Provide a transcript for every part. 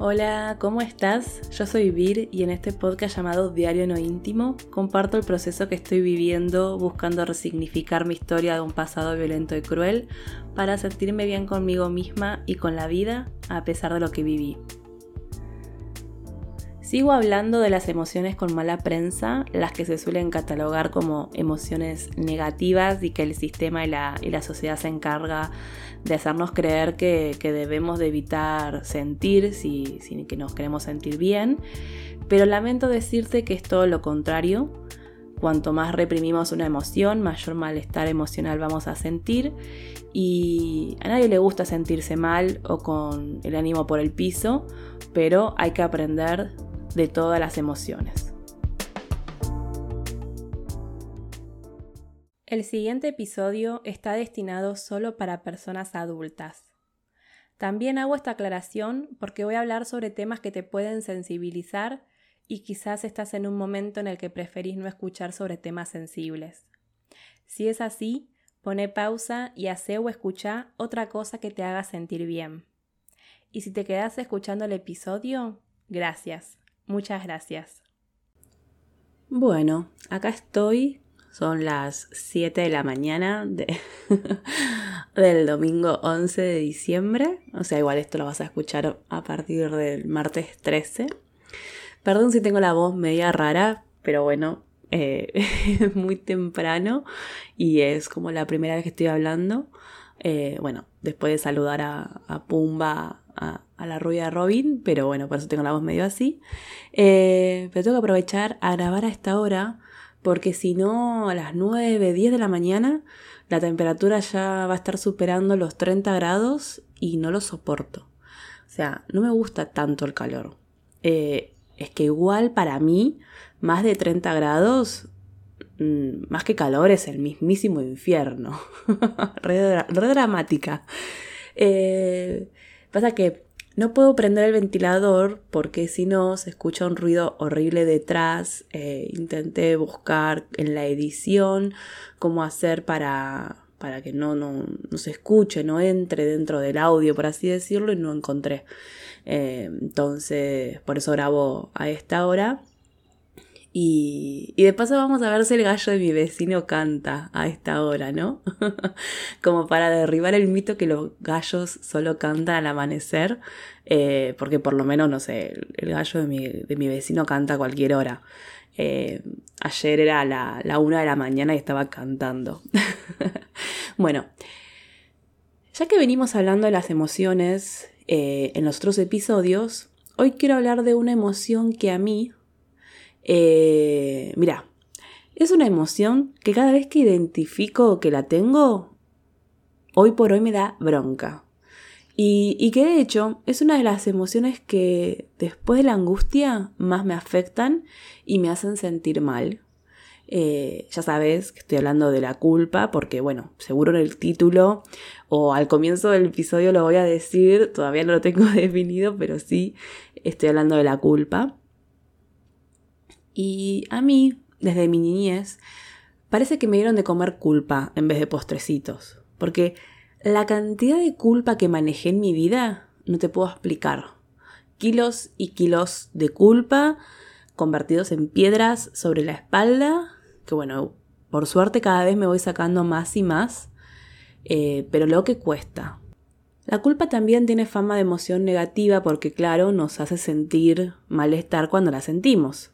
Hola, ¿cómo estás? Yo soy Vir y en este podcast llamado Diario No Íntimo comparto el proceso que estoy viviendo buscando resignificar mi historia de un pasado violento y cruel para sentirme bien conmigo misma y con la vida a pesar de lo que viví. Sigo hablando de las emociones con mala prensa, las que se suelen catalogar como emociones negativas y que el sistema y la, sociedad se encarga de hacernos creer que, debemos de evitar sentir si, que nos queremos sentir bien. Pero lamento decirte que es todo lo contrario. Cuanto más reprimimos una emoción, mayor malestar emocional vamos a sentir y a nadie le gusta sentirse mal o con el ánimo por el piso, pero hay que aprender de todas las emociones. El siguiente episodio está destinado solo para personas adultas. También hago esta aclaración porque voy a hablar sobre temas que te pueden sensibilizar y quizás estás en un momento en el que preferís no escuchar sobre temas sensibles. Si es así, pone pausa y hace o escucha otra cosa que te haga sentir bien. Y si te quedas escuchando el episodio, gracias. Muchas gracias. Bueno, acá estoy. Son las 7 de la mañana del domingo 11 de diciembre. O sea, igual esto lo vas a escuchar a partir del martes 13. Perdón si tengo la voz media rara, pero bueno, eh, es muy temprano y es como la primera vez que estoy hablando. Eh, bueno, después de saludar a, a Pumba, a, la rubia Robin, pero bueno, por eso tengo la voz medio así. Eh, pero tengo que aprovechar a grabar a esta hora, porque si no, a las 9, 10 de la mañana, la temperatura ya va a estar superando los 30 grados y no lo soporto. O sea, no me gusta tanto el calor. Eh, es que igual para mí, más de 30 grados, mm, más que calor, es el mismísimo infierno. re, dramática. Eh, Pasa que no puedo prender el ventilador porque si no se escucha un ruido horrible detrás. Eh, intenté buscar en la edición cómo hacer para, para que no, no, se escuche, no entre dentro del audio, por así decirlo, y no encontré. Eh, entonces, por eso grabo a esta hora. Y, de paso vamos a ver si el gallo de mi vecino canta a esta hora, ¿no? Como para derribar el mito que los gallos solo cantan al amanecer, eh, porque por lo menos, no sé, el, gallo de mi, vecino canta a cualquier hora. Eh, ayer era la, la una de la mañana y estaba cantando. bueno, ya que venimos hablando de las emociones eh, en los otros episodios, hoy quiero hablar de una emoción que a mí eh, mira, es una emoción que cada vez que identifico que la tengo, hoy por hoy me da bronca. Y, que de hecho es una de las emociones que después de la angustia más me afectan y me hacen sentir mal. Eh, ya sabes que estoy hablando de la culpa porque, bueno, seguro en el título o al comienzo del episodio lo voy a decir, todavía no lo tengo definido, pero sí estoy hablando de la culpa. Y a mí, desde mi niñez, parece que me dieron de comer culpa en vez de postrecitos. Porque la cantidad de culpa que manejé en mi vida no te puedo explicar. Kilos y kilos de culpa convertidos en piedras sobre la espalda, que bueno, por suerte cada vez me voy sacando más y más, eh, pero lo que cuesta. La culpa también tiene fama de emoción negativa porque claro, nos hace sentir malestar cuando la sentimos.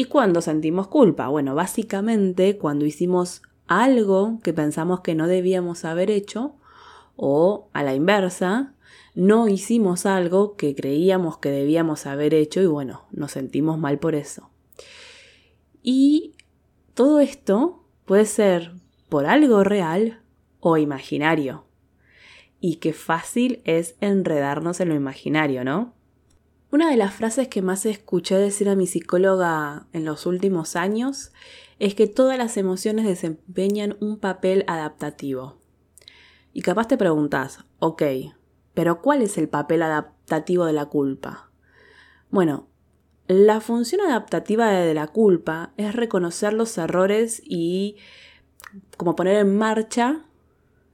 ¿Y cuándo sentimos culpa? Bueno, básicamente cuando hicimos algo que pensamos que no debíamos haber hecho o a la inversa, no hicimos algo que creíamos que debíamos haber hecho y bueno, nos sentimos mal por eso. Y todo esto puede ser por algo real o imaginario. Y qué fácil es enredarnos en lo imaginario, ¿no? Una de las frases que más escuché decir a mi psicóloga en los últimos años es que todas las emociones desempeñan un papel adaptativo. Y capaz te preguntas, ok, pero ¿cuál es el papel adaptativo de la culpa? Bueno, la función adaptativa de la culpa es reconocer los errores y como poner en marcha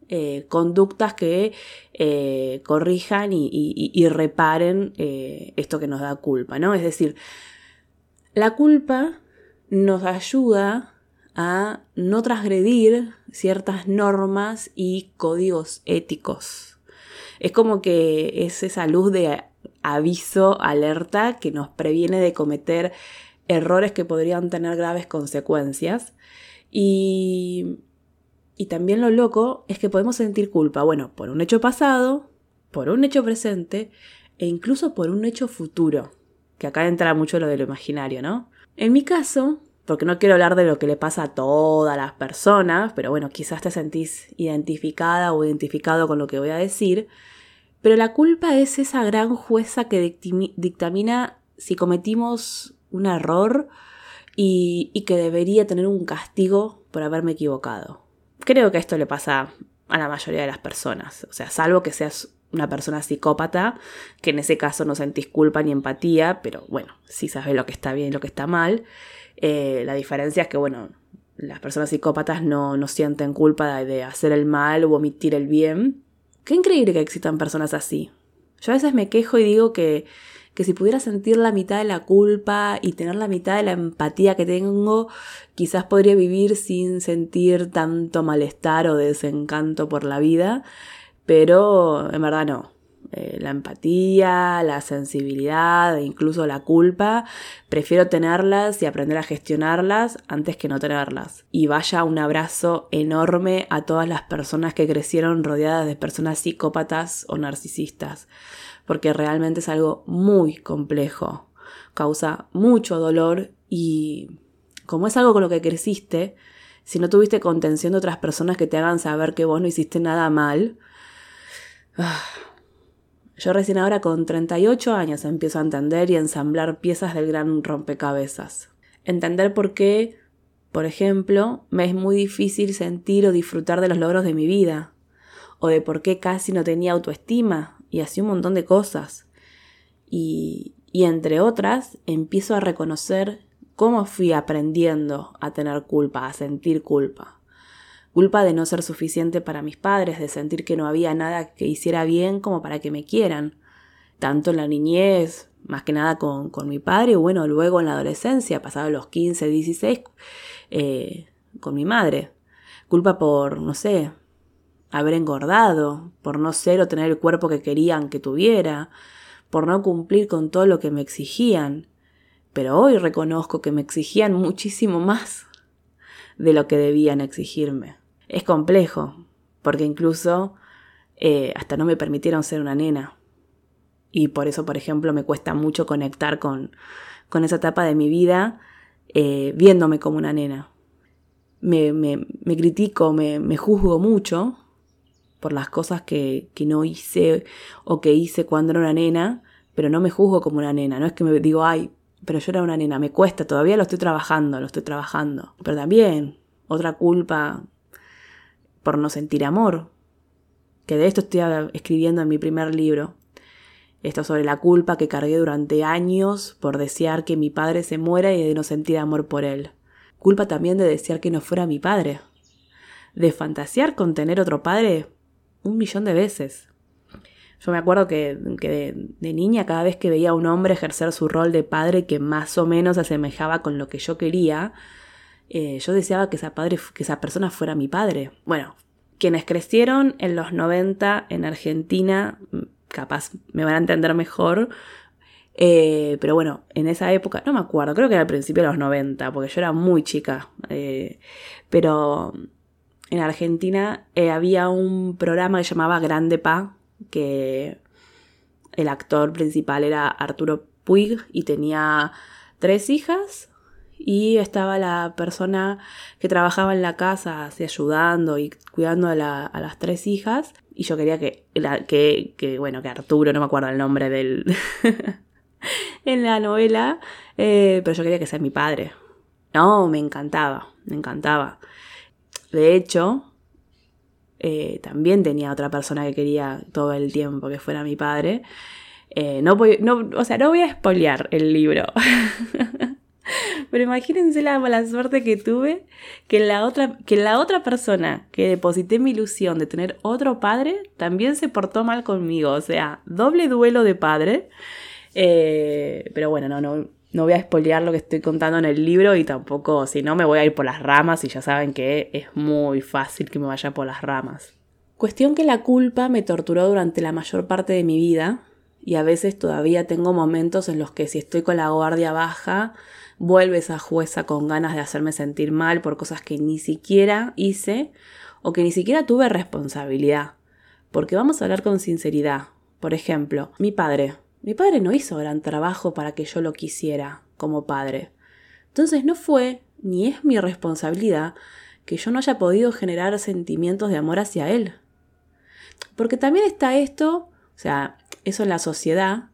eh, conductas que eh, corrijan y, reparen eh, esto que nos da culpa, ¿no? Es decir, la culpa nos ayuda a no transgredir ciertas normas y códigos éticos. Es como que es esa luz de aviso, alerta, que nos previene de cometer errores que podrían tener graves consecuencias. Y y también lo loco es que podemos sentir culpa, bueno, por un hecho pasado, por un hecho presente e incluso por un hecho futuro, que acá entra mucho lo de lo imaginario, ¿no? En mi caso, porque no quiero hablar de lo que le pasa a todas las personas, pero bueno, quizás te sentís identificada o identificado con lo que voy a decir, pero la culpa es esa gran jueza que dictamina si cometimos un error y, y que debería tener un castigo por haberme equivocado. Creo que esto le pasa a la mayoría de las personas, o sea, salvo que seas una persona psicópata, que en ese caso no sentís culpa ni empatía, pero bueno, sí sabes lo que está bien y lo que está mal. Eh, la diferencia es que, bueno, las personas psicópatas no, no sienten culpa de, hacer el mal o omitir el bien. Qué increíble que existan personas así. Yo a veces me quejo y digo que que si pudiera sentir la mitad de la culpa y tener la mitad de la empatía que tengo, quizás podría vivir sin sentir tanto malestar o desencanto por la vida, pero en verdad no. Eh, la empatía, la sensibilidad e incluso la culpa, prefiero tenerlas y aprender a gestionarlas antes que no tenerlas. Y vaya un abrazo enorme a todas las personas que crecieron rodeadas de personas psicópatas o narcisistas porque realmente es algo muy complejo, causa mucho dolor y como es algo con lo que creciste, si no tuviste contención de otras personas que te hagan saber que vos no hiciste nada mal, yo recién ahora con 38 años empiezo a entender y ensamblar piezas del gran rompecabezas. Entender por qué, por ejemplo, me es muy difícil sentir o disfrutar de los logros de mi vida, o de por qué casi no tenía autoestima y así un montón de cosas. Y, y entre otras, empiezo a reconocer cómo fui aprendiendo a tener culpa, a sentir culpa. Culpa de no ser suficiente para mis padres, de sentir que no había nada que hiciera bien como para que me quieran. Tanto en la niñez, más que nada con, con mi padre, o bueno, luego en la adolescencia, pasado los 15, 16, eh, con mi madre. Culpa por, no sé, haber engordado, por no ser o tener el cuerpo que querían que tuviera, por no cumplir con todo lo que me exigían. Pero hoy reconozco que me exigían muchísimo más de lo que debían exigirme. Es complejo, porque incluso eh, hasta no me permitieron ser una nena. Y por eso, por ejemplo, me cuesta mucho conectar con, con esa etapa de mi vida eh, viéndome como una nena. Me, me, me critico, me, me juzgo mucho por las cosas que, que no hice o que hice cuando era una nena, pero no me juzgo como una nena, no es que me digo, ay, pero yo era una nena, me cuesta, todavía lo estoy trabajando, lo estoy trabajando. Pero también otra culpa por no sentir amor, que de esto estoy escribiendo en mi primer libro. Esto sobre la culpa que cargué durante años por desear que mi padre se muera y de no sentir amor por él. Culpa también de desear que no fuera mi padre. De fantasear con tener otro padre un millón de veces. Yo me acuerdo que, de, niña cada vez que veía a un hombre ejercer su rol de padre que más o menos asemejaba con lo que yo quería, eh, yo deseaba que esa, padre, que persona fuera mi padre. Bueno, quienes crecieron en los 90 en Argentina, mm, capaz me van a entender mejor, eh, pero bueno, en esa época, no me acuerdo, creo que era al principio de los 90, porque yo era muy chica, eh, pero en Argentina eh, había un programa que se llamaba Grande Pa, que el actor principal era Arturo Puig y tenía tres hijas y estaba la persona que trabajaba en la casa ayudando y cuidando a, las tres hijas. Y yo quería que, que, bueno que Arturo no me acuerdo el nombre del en la novela eh, pero yo quería que sea mi padre. No me encantaba me encantaba de hecho, eh, también tenía otra persona que quería todo el tiempo que fuera mi padre. Eh, no, voy, no, o sea, no voy a spoilear el libro. Pero imagínense la mala suerte que tuve que la otra, que la otra persona que deposité mi ilusión de tener otro padre también se portó mal conmigo. O sea, doble duelo de padre. Eh, pero bueno, no, no, no voy a spoilear lo que estoy contando en el libro y tampoco, si no, me voy a ir por las ramas y ya saben que es muy fácil que me vaya por las ramas. Cuestión que la culpa me torturó durante la mayor parte de mi vida y a veces todavía tengo momentos en los que si estoy con la guardia baja, vuelve esa jueza con ganas de hacerme sentir mal por cosas que ni siquiera hice o que ni siquiera tuve responsabilidad. Porque vamos a hablar con sinceridad. Por ejemplo, mi padre. Mi padre no hizo gran trabajo para que yo lo quisiera como padre. Entonces no fue ni es mi responsabilidad que yo no haya podido generar sentimientos de amor hacia él. Porque también está esto, o sea, eso en la sociedad,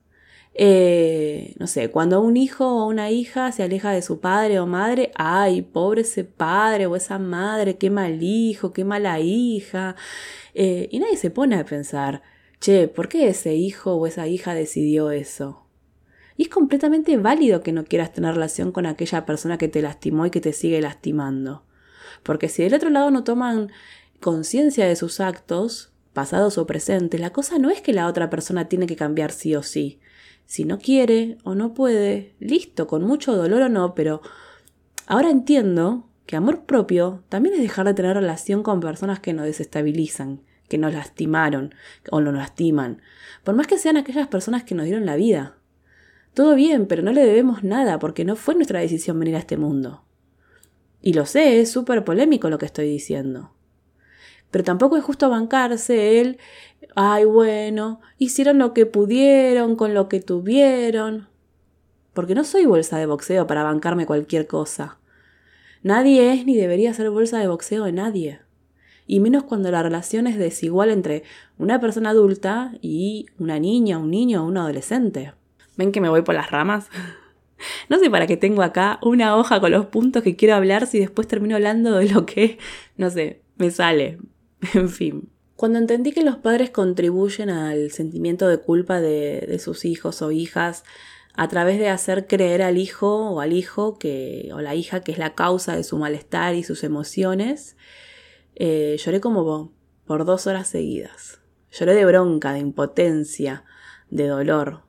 eh, no sé, cuando un hijo o una hija se aleja de su padre o madre, ay, pobre ese padre o esa madre, qué mal hijo, qué mala hija. Eh, y nadie se pone a pensar, che, ¿por qué ese hijo o esa hija decidió eso? Y es completamente válido que no quieras tener relación con aquella persona que te lastimó y que te sigue lastimando. Porque si del otro lado no toman conciencia de sus actos, pasados o presentes, la cosa no es que la otra persona tiene que cambiar sí o sí. Si no quiere o no puede, listo, con mucho dolor o no, pero ahora entiendo que amor propio también es dejar de tener relación con personas que nos desestabilizan, que nos lastimaron o nos lastiman, por más que sean aquellas personas que nos dieron la vida. Todo bien, pero no le debemos nada porque no fue nuestra decisión venir a este mundo. Y lo sé, es súper polémico lo que estoy diciendo. Pero tampoco es justo bancarse él ay, bueno, hicieron lo que pudieron con lo que tuvieron. Porque no soy bolsa de boxeo para bancarme cualquier cosa. Nadie es ni debería ser bolsa de boxeo de nadie. Y menos cuando la relación es desigual entre una persona adulta y una niña, un niño o un adolescente. ¿Ven que me voy por las ramas? No sé para qué tengo acá una hoja con los puntos que quiero hablar si después termino hablando de lo que, no sé, me sale. En fin. Cuando entendí que los padres contribuyen al sentimiento de culpa de, sus hijos o hijas a través de hacer creer al hijo o al hijo que, o la hija que es la causa de su malestar y sus emociones, eh, lloré como por dos horas seguidas. Lloré de bronca, de impotencia, de dolor.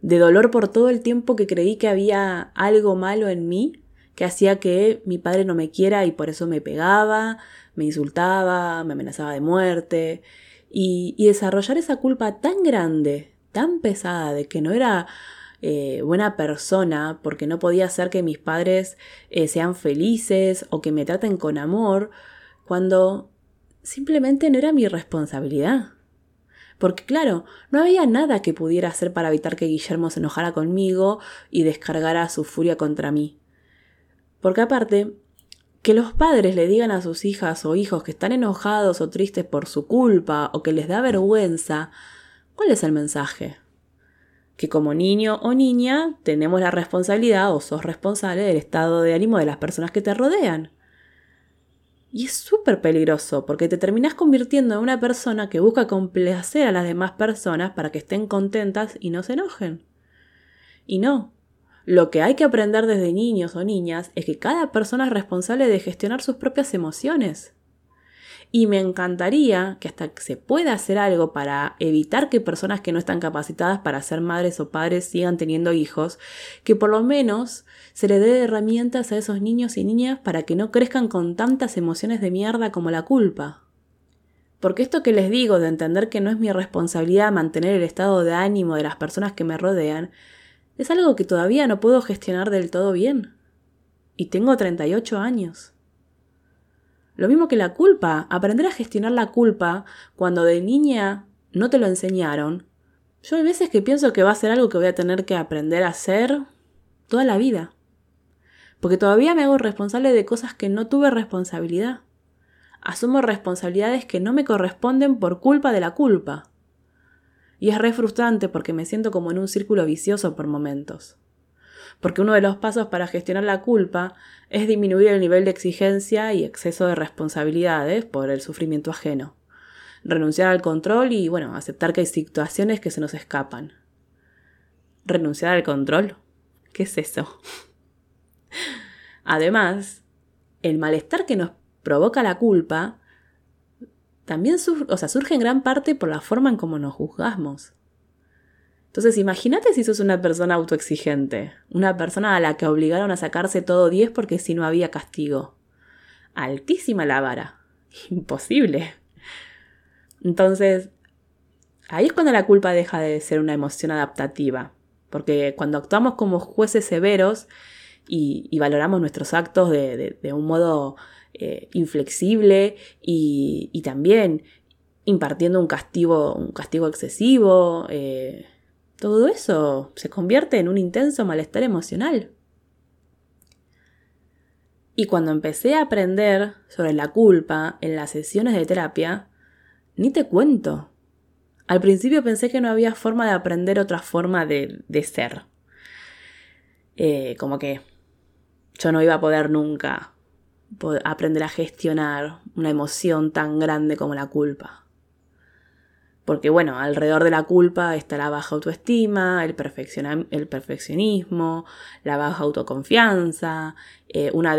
De dolor por todo el tiempo que creí que había algo malo en mí que hacía que mi padre no me quiera y por eso me pegaba, me insultaba, me amenazaba de muerte. Y, desarrollar esa culpa tan grande, tan pesada de que no era eh, buena persona porque no podía hacer que mis padres eh, sean felices o que me traten con amor, cuando simplemente no era mi responsabilidad. Porque claro, no había nada que pudiera hacer para evitar que Guillermo se enojara conmigo y descargara su furia contra mí. Porque aparte, que los padres le digan a sus hijas o hijos que están enojados o tristes por su culpa o que les da vergüenza, ¿cuál es el mensaje? Que como niño o niña tenemos la responsabilidad o sos responsable del estado de ánimo de las personas que te rodean. Y es súper peligroso porque te terminas convirtiendo en una persona que busca complacer a las demás personas para que estén contentas y no se enojen. Y no, lo que hay que aprender desde niños o niñas es que cada persona es responsable de gestionar sus propias emociones. Y me encantaría que hasta se pueda hacer algo para evitar que personas que no están capacitadas para ser madres o padres sigan teniendo hijos, que por lo menos se le dé herramientas a esos niños y niñas para que no crezcan con tantas emociones de mierda como la culpa. Porque esto que les digo de entender que no es mi responsabilidad mantener el estado de ánimo de las personas que me rodean, es algo que todavía no puedo gestionar del todo bien. Y tengo 38 años. Lo mismo que la culpa, aprender a gestionar la culpa cuando de niña no te lo enseñaron. Yo hay veces que pienso que va a ser algo que voy a tener que aprender a hacer toda la vida. Porque todavía me hago responsable de cosas que no tuve responsabilidad. Asumo responsabilidades que no me corresponden por culpa de la culpa. Y es re frustrante porque me siento como en un círculo vicioso por momentos. Porque uno de los pasos para gestionar la culpa es disminuir el nivel de exigencia y exceso de responsabilidades por el sufrimiento ajeno. Renunciar al control y, bueno, aceptar que hay situaciones que se nos escapan. ¿Renunciar al control? ¿Qué es eso? Además, el malestar que nos provoca la culpa también surge en gran parte por la forma en cómo nos juzgamos. Entonces, imagínate si sos una persona autoexigente, una persona a la que obligaron a sacarse todo 10 porque si no había castigo. Altísima la vara. Imposible. Entonces, ahí es cuando la culpa deja de ser una emoción adaptativa, porque cuando actuamos como jueces severos y, valoramos nuestros actos de, un modo eh, inflexible y, también impartiendo un castigo, un castigo excesivo, eh, todo eso se convierte en un intenso malestar emocional. Y cuando empecé a aprender sobre la culpa en las sesiones de terapia, ni te cuento. Al principio pensé que no había forma de aprender otra forma de, ser. Eh, como que yo no iba a poder nunca aprender a gestionar una emoción tan grande como la culpa. Porque bueno, alrededor de la culpa está la baja autoestima, el, el perfeccionismo, la baja autoconfianza, eh, una,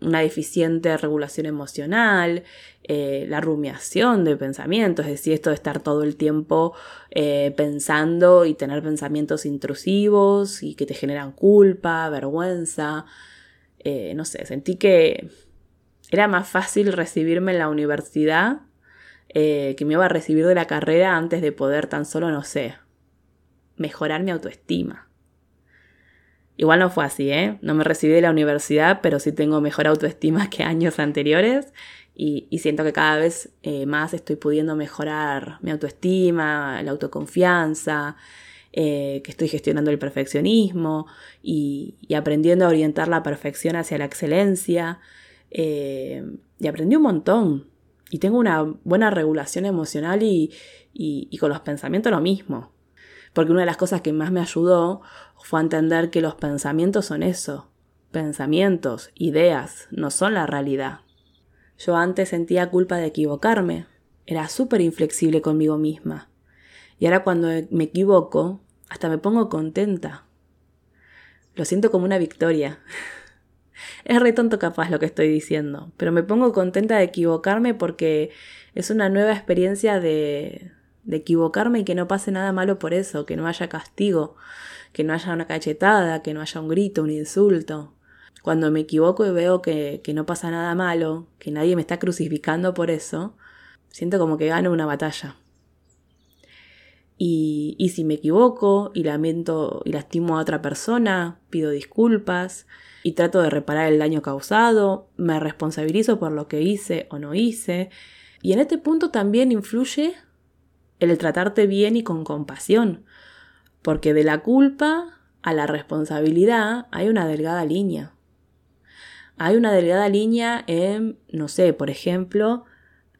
una deficiente regulación emocional, eh, la rumiación de pensamientos, es decir, esto de estar todo el tiempo eh, pensando y tener pensamientos intrusivos y que te generan culpa, vergüenza. no sé, sentí que era más fácil recibirme en la universidad eh, que me iba a recibir de la carrera antes de poder tan solo, no sé, mejorar mi autoestima. Igual no fue así, ¿eh? No me recibí de la universidad, pero sí tengo mejor autoestima que años anteriores y, siento que cada vez eh, más estoy pudiendo mejorar mi autoestima, la autoconfianza, eh, que estoy gestionando el perfeccionismo y, aprendiendo a orientar la perfección hacia la excelencia. y aprendí un montón, y tengo una buena regulación emocional y, con los pensamientos lo mismo. Porque una de las cosas que más me ayudó fue entender que los pensamientos son eso, pensamientos, ideas, no son la realidad. Yo antes sentía culpa de equivocarme, era súper inflexible conmigo misma. Y ahora cuando me equivoco, hasta me pongo contenta. Lo siento como una victoria. Es re tonto capaz lo que estoy diciendo, pero me pongo contenta de equivocarme porque es una nueva experiencia de, de equivocarme y que no pase nada malo por eso, que no haya castigo, que no haya una cachetada, que no haya un grito, un insulto. Cuando me equivoco y veo que, que no pasa nada malo, que nadie me está crucificando por eso, siento como que gano una batalla. Y, y si me equivoco y lamento y lastimo a otra persona, pido disculpas, y trato de reparar el daño causado, me responsabilizo por lo que hice o no hice. Y en este punto también influye el tratarte bien y con compasión, porque de la culpa a la responsabilidad hay una delgada línea. Hay una delgada línea en, no sé, por ejemplo,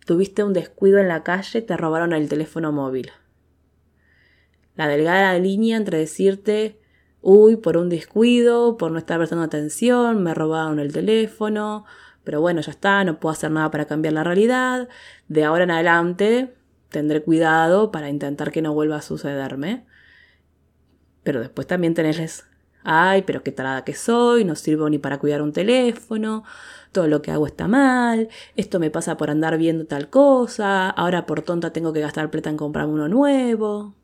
tuviste un descuido en la calle, te robaron el teléfono móvil. La delgada línea entre decirte, uy, por un descuido, por no estar prestando atención, me robaron el teléfono, pero bueno, ya está, no puedo hacer nada para cambiar la realidad. De ahora en adelante tendré cuidado para intentar que no vuelva a sucederme. Pero después también tenés, ay, pero qué tarada que soy, no sirvo ni para cuidar un teléfono, todo lo que hago está mal, esto me pasa por andar viendo tal cosa, ahora por tonta tengo que gastar plata en comprar uno nuevo.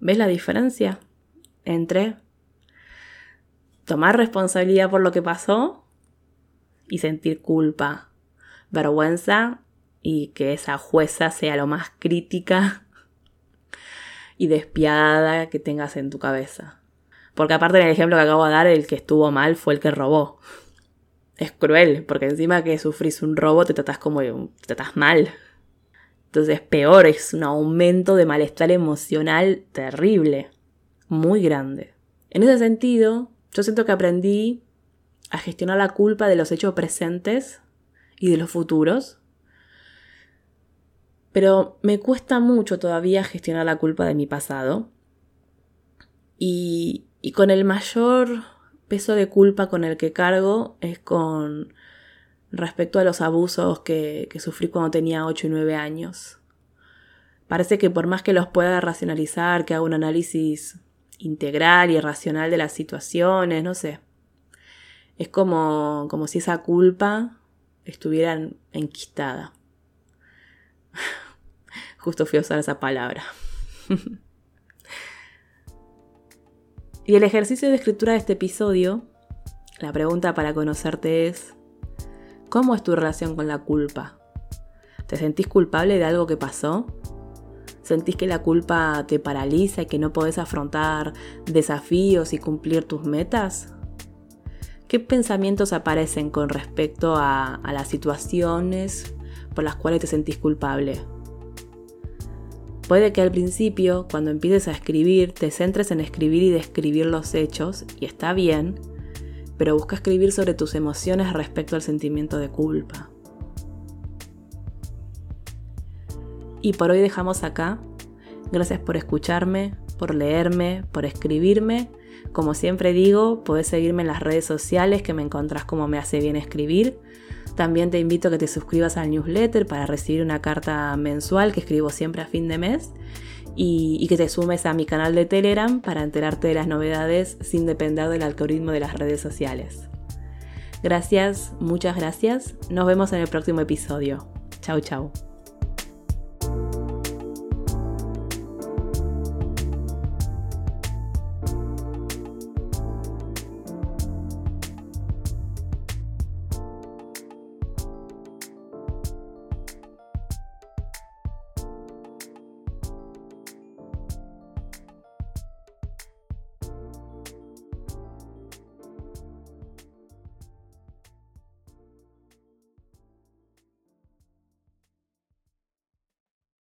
¿Ves la diferencia? Entre tomar responsabilidad por lo que pasó y sentir culpa, vergüenza y que esa jueza sea lo más crítica y despiadada que tengas en tu cabeza. Porque aparte del ejemplo que acabo de dar, el que estuvo mal fue el que robó. Es cruel, porque encima que sufrís un robo te tratas como te tratas mal. Entonces peor, es un aumento de malestar emocional terrible muy grande. En ese sentido, yo siento que aprendí a gestionar la culpa de los hechos presentes y de los futuros, pero me cuesta mucho todavía gestionar la culpa de mi pasado y, con el mayor peso de culpa con el que cargo es con respecto a los abusos que, que sufrí cuando tenía 8 y 9 años. Parece que por más que los pueda racionalizar, que haga un análisis integral y racional de las situaciones, no sé. Es como, como si esa culpa estuviera enquistada. Justo fui a usar esa palabra. y el ejercicio de escritura de este episodio, la pregunta para conocerte es, ¿cómo es tu relación con la culpa? ¿Te sentís culpable de algo que pasó? ¿Sentís que la culpa te paraliza y que no podés afrontar desafíos y cumplir tus metas? ¿Qué pensamientos aparecen con respecto a, a las situaciones por las cuales te sentís culpable? Puede que al principio, cuando empieces a escribir, te centres en escribir y describir los hechos, y está bien, pero busca escribir sobre tus emociones respecto al sentimiento de culpa. Y por hoy dejamos acá. Gracias por escucharme, por leerme, por escribirme. Como siempre digo, puedes seguirme en las redes sociales que me encontrás como me hace bien escribir. También te invito a que te suscribas al newsletter para recibir una carta mensual que escribo siempre a fin de mes y, y, que te sumes a mi canal de Telegram para enterarte de las novedades sin depender del algoritmo de las redes sociales. Gracias, muchas gracias. Nos vemos en el próximo episodio. Chau, chau.